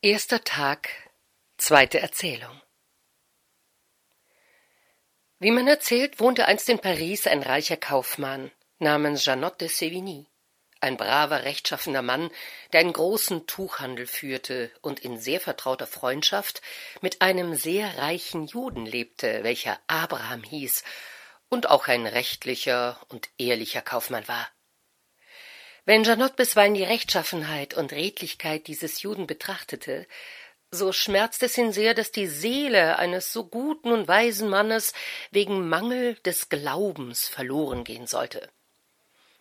Erster Tag, zweite Erzählung. Wie man erzählt, wohnte einst in Paris ein reicher Kaufmann namens Jeannot de Sévigny, ein braver, rechtschaffener Mann, der einen großen Tuchhandel führte und in sehr vertrauter Freundschaft mit einem sehr reichen Juden lebte, welcher Abraham hieß und auch ein rechtlicher und ehrlicher Kaufmann war. Wenn Janot bisweilen die Rechtschaffenheit und Redlichkeit dieses Juden betrachtete, so schmerzt es ihn sehr, dass die Seele eines so guten und weisen Mannes wegen Mangel des Glaubens verloren gehen sollte.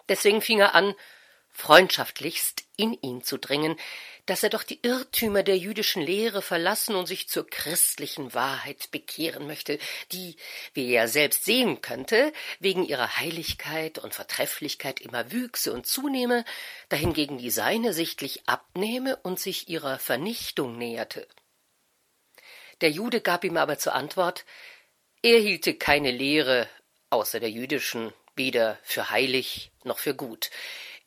Deswegen fing er an, freundschaftlichst in ihn zu dringen, dass er doch die Irrtümer der jüdischen Lehre verlassen und sich zur christlichen Wahrheit bekehren möchte, die, wie er selbst sehen könnte, wegen ihrer Heiligkeit und Vertrefflichkeit immer wüchse und zunehme, dahingegen die seine sichtlich abnehme und sich ihrer Vernichtung näherte. Der Jude gab ihm aber zur Antwort, er hielte keine Lehre außer der jüdischen weder für heilig noch für gut.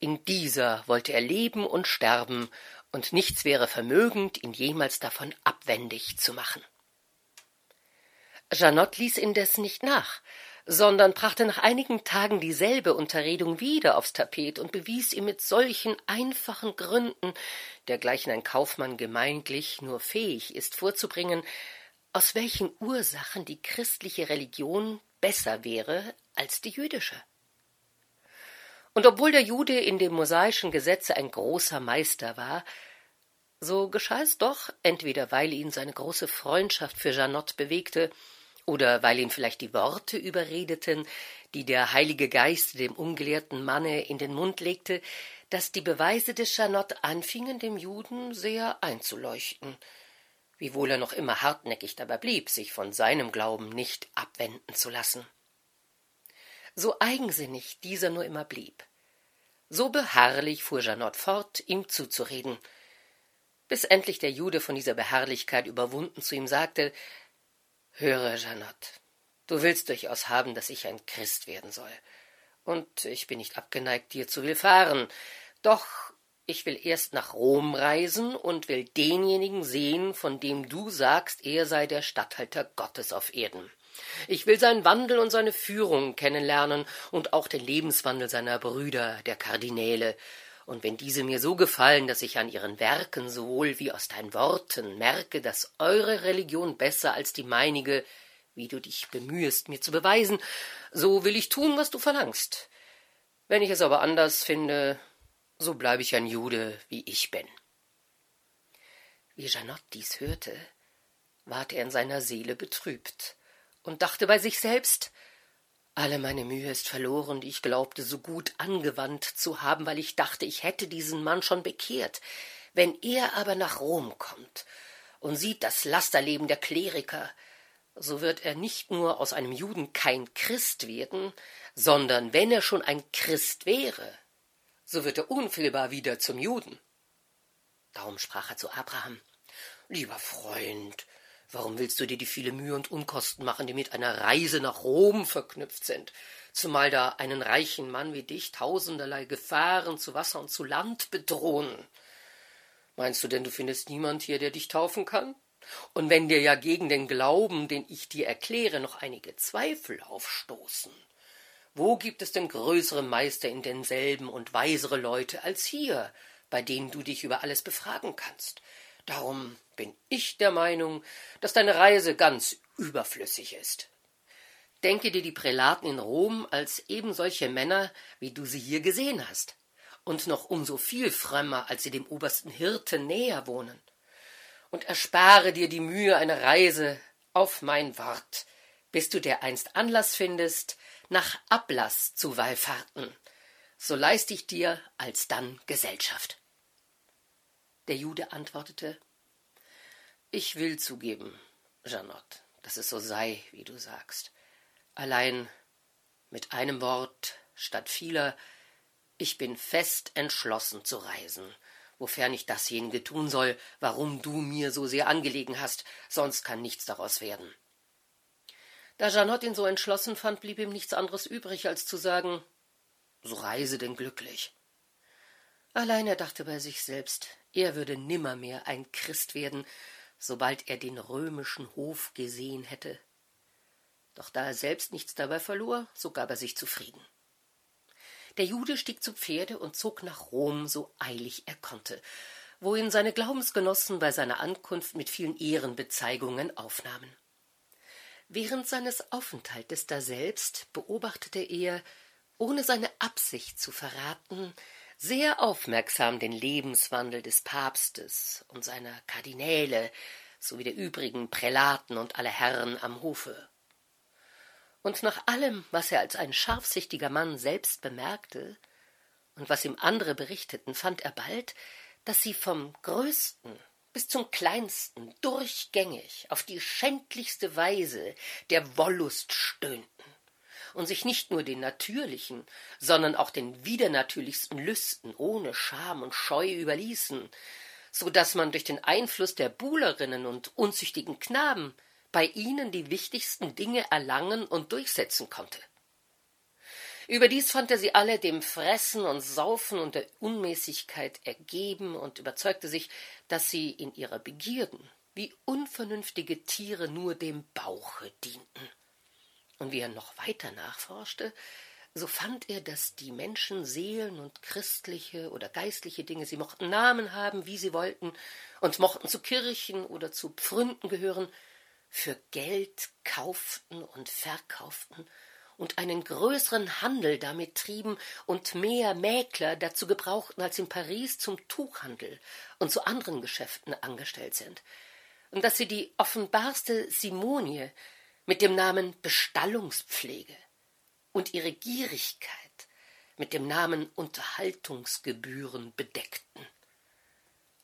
In dieser wollte er leben und sterben und nichts wäre vermögend, ihn jemals davon abwendig zu machen. Janot ließ indes nicht nach, sondern brachte nach einigen Tagen dieselbe Unterredung wieder aufs Tapet und bewies ihm mit solchen einfachen Gründen, dergleichen ein Kaufmann gemeiniglich nur fähig ist vorzubringen, aus welchen Ursachen die christliche Religion besser wäre als die jüdische. Und obwohl der Jude in dem mosaischen Gesetze ein großer Meister war, so geschah es doch, entweder weil ihn seine große Freundschaft für Janot bewegte, oder weil ihn vielleicht die Worte überredeten, die der Heilige Geist dem ungelehrten Manne in den Mund legte, dass die Beweise des Janot anfingen, dem Juden sehr einzuleuchten, wiewohl er noch immer hartnäckig dabei blieb, sich von seinem Glauben nicht abwenden zu lassen. So eigensinnig dieser nur immer blieb, so beharrlich fuhr Janot fort, ihm zuzureden, bis endlich der Jude von dieser Beharrlichkeit überwunden zu ihm sagte Höre, Janot, du willst durchaus haben, dass ich ein Christ werden soll, und ich bin nicht abgeneigt, dir zu willfahren, doch ich will erst nach Rom reisen und will denjenigen sehen, von dem du sagst, er sei der Statthalter Gottes auf Erden. Ich will seinen Wandel und seine Führung kennenlernen und auch den Lebenswandel seiner Brüder, der Kardinäle. Und wenn diese mir so gefallen, dass ich an ihren Werken sowohl wie aus deinen Worten merke, dass eure Religion besser als die meinige, wie du dich bemühest, mir zu beweisen, so will ich tun, was du verlangst. Wenn ich es aber anders finde, so bleibe ich ein Jude, wie ich bin. Wie Janot dies hörte, ward er in seiner Seele betrübt und dachte bei sich selbst alle meine Mühe ist verloren, die ich glaubte so gut angewandt zu haben, weil ich dachte, ich hätte diesen Mann schon bekehrt. Wenn er aber nach Rom kommt und sieht das Lasterleben der Kleriker, so wird er nicht nur aus einem Juden kein Christ werden, sondern wenn er schon ein Christ wäre, so wird er unfehlbar wieder zum Juden. Darum sprach er zu Abraham Lieber Freund, Warum willst du dir die viele Mühe und Unkosten machen, die mit einer Reise nach Rom verknüpft sind? Zumal da einen reichen Mann wie dich tausenderlei Gefahren zu Wasser und zu Land bedrohen. Meinst du denn, du findest niemand hier, der dich taufen kann? Und wenn dir ja gegen den Glauben, den ich dir erkläre, noch einige Zweifel aufstoßen, wo gibt es denn größere Meister in denselben und weisere Leute als hier, bei denen du dich über alles befragen kannst? Darum bin ich der Meinung, dass deine Reise ganz überflüssig ist. Denke dir die Prälaten in Rom als eben solche Männer, wie du sie hier gesehen hast, und noch umso viel frömmer, als sie dem obersten Hirten näher wohnen. Und erspare dir die Mühe einer Reise auf mein Wort, bis du dereinst Anlass findest, nach Ablass zu wallfahrten. So leist ich dir alsdann Gesellschaft. Der Jude antwortete Ich will zugeben, Janot, dass es so sei, wie du sagst. Allein mit einem Wort statt vieler, ich bin fest entschlossen zu reisen, wofern ich dasjenige tun soll, warum du mir so sehr angelegen hast, sonst kann nichts daraus werden. Da Janot ihn so entschlossen fand, blieb ihm nichts anderes übrig, als zu sagen So reise denn glücklich. Allein er dachte bei sich selbst, er würde nimmermehr ein Christ werden, sobald er den römischen Hof gesehen hätte. Doch da er selbst nichts dabei verlor, so gab er sich zufrieden. Der Jude stieg zu Pferde und zog nach Rom so eilig er konnte, wo ihn seine Glaubensgenossen bei seiner Ankunft mit vielen Ehrenbezeigungen aufnahmen. Während seines Aufenthaltes daselbst beobachtete er, ohne seine Absicht zu verraten, sehr aufmerksam den Lebenswandel des Papstes und seiner Kardinäle sowie der übrigen Prälaten und aller Herren am Hofe. Und nach allem, was er als ein scharfsichtiger Mann selbst bemerkte und was ihm andere berichteten, fand er bald, dass sie vom größten bis zum kleinsten durchgängig auf die schändlichste Weise der Wollust stöhnten und sich nicht nur den natürlichen, sondern auch den widernatürlichsten Lüsten ohne Scham und Scheu überließen, so dass man durch den Einfluss der Buhlerinnen und unzüchtigen Knaben bei ihnen die wichtigsten Dinge erlangen und durchsetzen konnte. Überdies fand er sie alle dem Fressen und Saufen und der Unmäßigkeit ergeben und überzeugte sich, dass sie in ihrer Begierden wie unvernünftige Tiere nur dem Bauche dienten. Und wie er noch weiter nachforschte, so fand er, dass die Menschen Seelen und christliche oder geistliche Dinge, sie mochten Namen haben, wie sie wollten, und mochten zu Kirchen oder zu Pfründen gehören, für Geld kauften und verkauften und einen größeren Handel damit trieben und mehr Mäkler dazu gebrauchten, als in Paris zum Tuchhandel und zu anderen Geschäften angestellt sind, und dass sie die offenbarste Simonie mit dem Namen Bestallungspflege und ihre Gierigkeit mit dem Namen Unterhaltungsgebühren bedeckten.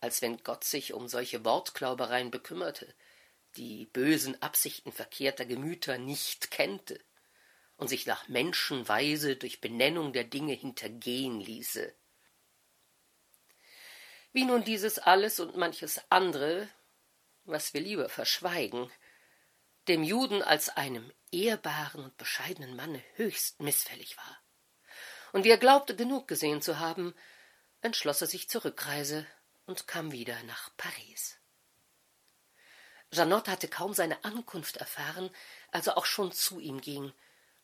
Als wenn Gott sich um solche Wortklaubereien bekümmerte, die bösen Absichten verkehrter Gemüter nicht kennte und sich nach Menschenweise durch Benennung der Dinge hintergehen ließe. Wie nun dieses alles und manches andere, was wir lieber verschweigen, dem Juden als einem ehrbaren und bescheidenen Manne höchst mißfällig war. Und wie er glaubte, genug gesehen zu haben, entschloss er sich zur Rückreise und kam wieder nach Paris. Janotte hatte kaum seine Ankunft erfahren, als er auch schon zu ihm ging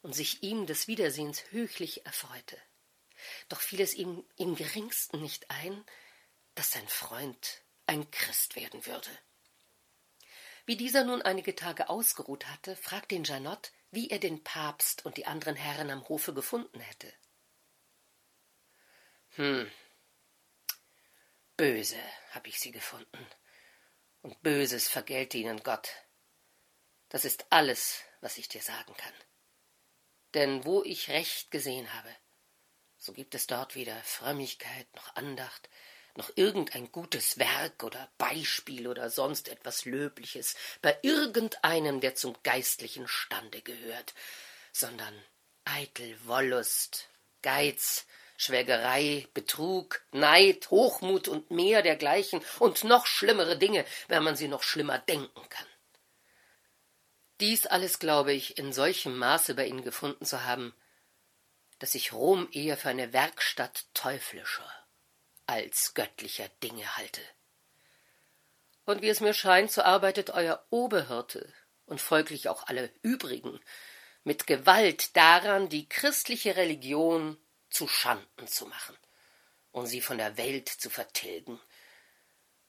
und sich ihm des Wiedersehens höchlich erfreute. Doch fiel es ihm im geringsten nicht ein, dass sein Freund ein Christ werden würde. Wie dieser nun einige Tage ausgeruht hatte, fragte ihn Janot, wie er den Papst und die anderen Herren am Hofe gefunden hätte. Hm, böse hab ich sie gefunden, und Böses vergelte ihnen Gott. Das ist alles, was ich dir sagen kann. Denn wo ich Recht gesehen habe, so gibt es dort weder Frömmigkeit noch Andacht, noch irgendein gutes Werk oder Beispiel oder sonst etwas Löbliches bei irgendeinem, der zum geistlichen Stande gehört, sondern eitel Wollust, Geiz, Schwägerei, Betrug, Neid, Hochmut und mehr dergleichen und noch schlimmere Dinge, wenn man sie noch schlimmer denken kann. Dies alles glaube ich in solchem Maße bei Ihnen gefunden zu haben, dass ich Rom eher für eine Werkstatt teuflischer als göttlicher Dinge halte. Und wie es mir scheint, so arbeitet euer Oberhirte und folglich auch alle übrigen mit Gewalt daran, die christliche Religion zu Schanden zu machen und sie von der Welt zu vertilgen,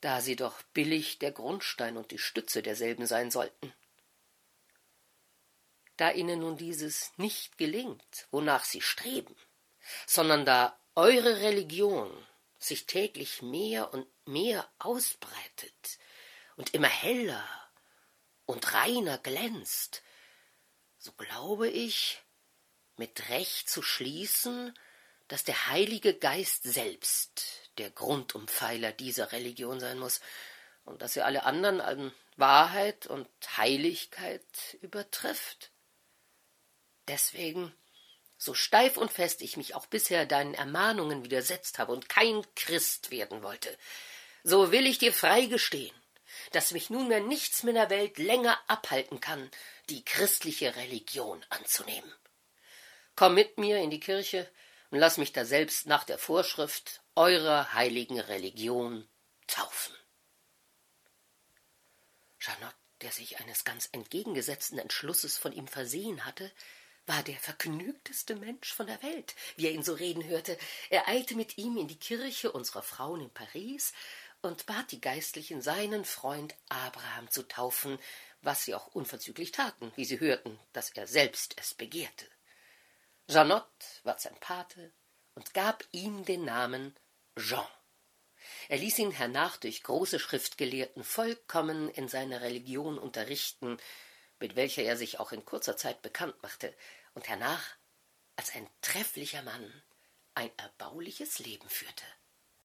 da sie doch billig der Grundstein und die Stütze derselben sein sollten. Da ihnen nun dieses nicht gelingt, wonach sie streben, sondern da eure Religion sich täglich mehr und mehr ausbreitet und immer heller und reiner glänzt, so glaube ich, mit Recht zu schließen, dass der Heilige Geist selbst der Grundumpfeiler dieser Religion sein muss und dass er alle anderen an Wahrheit und Heiligkeit übertrifft. Deswegen so steif und fest ich mich auch bisher deinen Ermahnungen widersetzt habe und kein Christ werden wollte, so will ich dir frei gestehen, dass mich nunmehr nichts mehr in der Welt länger abhalten kann, die christliche Religion anzunehmen. Komm mit mir in die Kirche und lass mich daselbst nach der Vorschrift eurer heiligen Religion taufen. Janot, der sich eines ganz entgegengesetzten Entschlusses von ihm versehen hatte, war der vergnügteste Mensch von der Welt, wie er ihn so reden hörte. Er eilte mit ihm in die Kirche unserer Frauen in Paris und bat die Geistlichen, seinen Freund Abraham zu taufen, was sie auch unverzüglich taten, wie sie hörten, dass er selbst es begehrte. Janot war sein Pate und gab ihm den Namen Jean. Er ließ ihn hernach durch große Schriftgelehrten vollkommen in seiner Religion unterrichten, mit welcher er sich auch in kurzer Zeit bekannt machte und hernach als ein trefflicher Mann ein erbauliches Leben führte.